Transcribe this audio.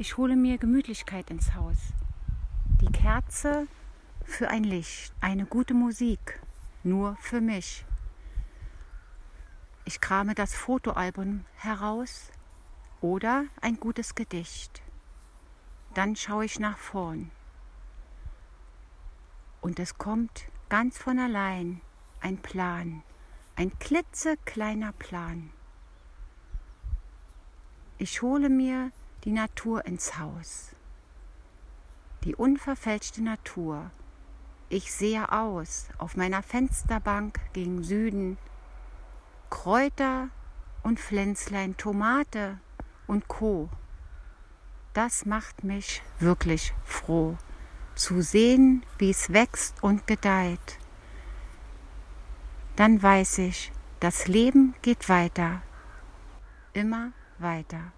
Ich hole mir Gemütlichkeit ins Haus. Die Kerze für ein Licht, eine gute Musik, nur für mich. Ich krame das Fotoalbum heraus oder ein gutes Gedicht. Dann schaue ich nach vorn. Und es kommt ganz von allein ein Plan, ein klitzekleiner Plan. Ich hole mir die Natur ins Haus, die unverfälschte Natur. Ich sehe aus auf meiner Fensterbank gegen Süden, Kräuter und Pflänzlein, Tomate und Co. Das macht mich wirklich froh, zu sehen, wie es wächst und gedeiht. Dann weiß ich, das Leben geht weiter, immer weiter.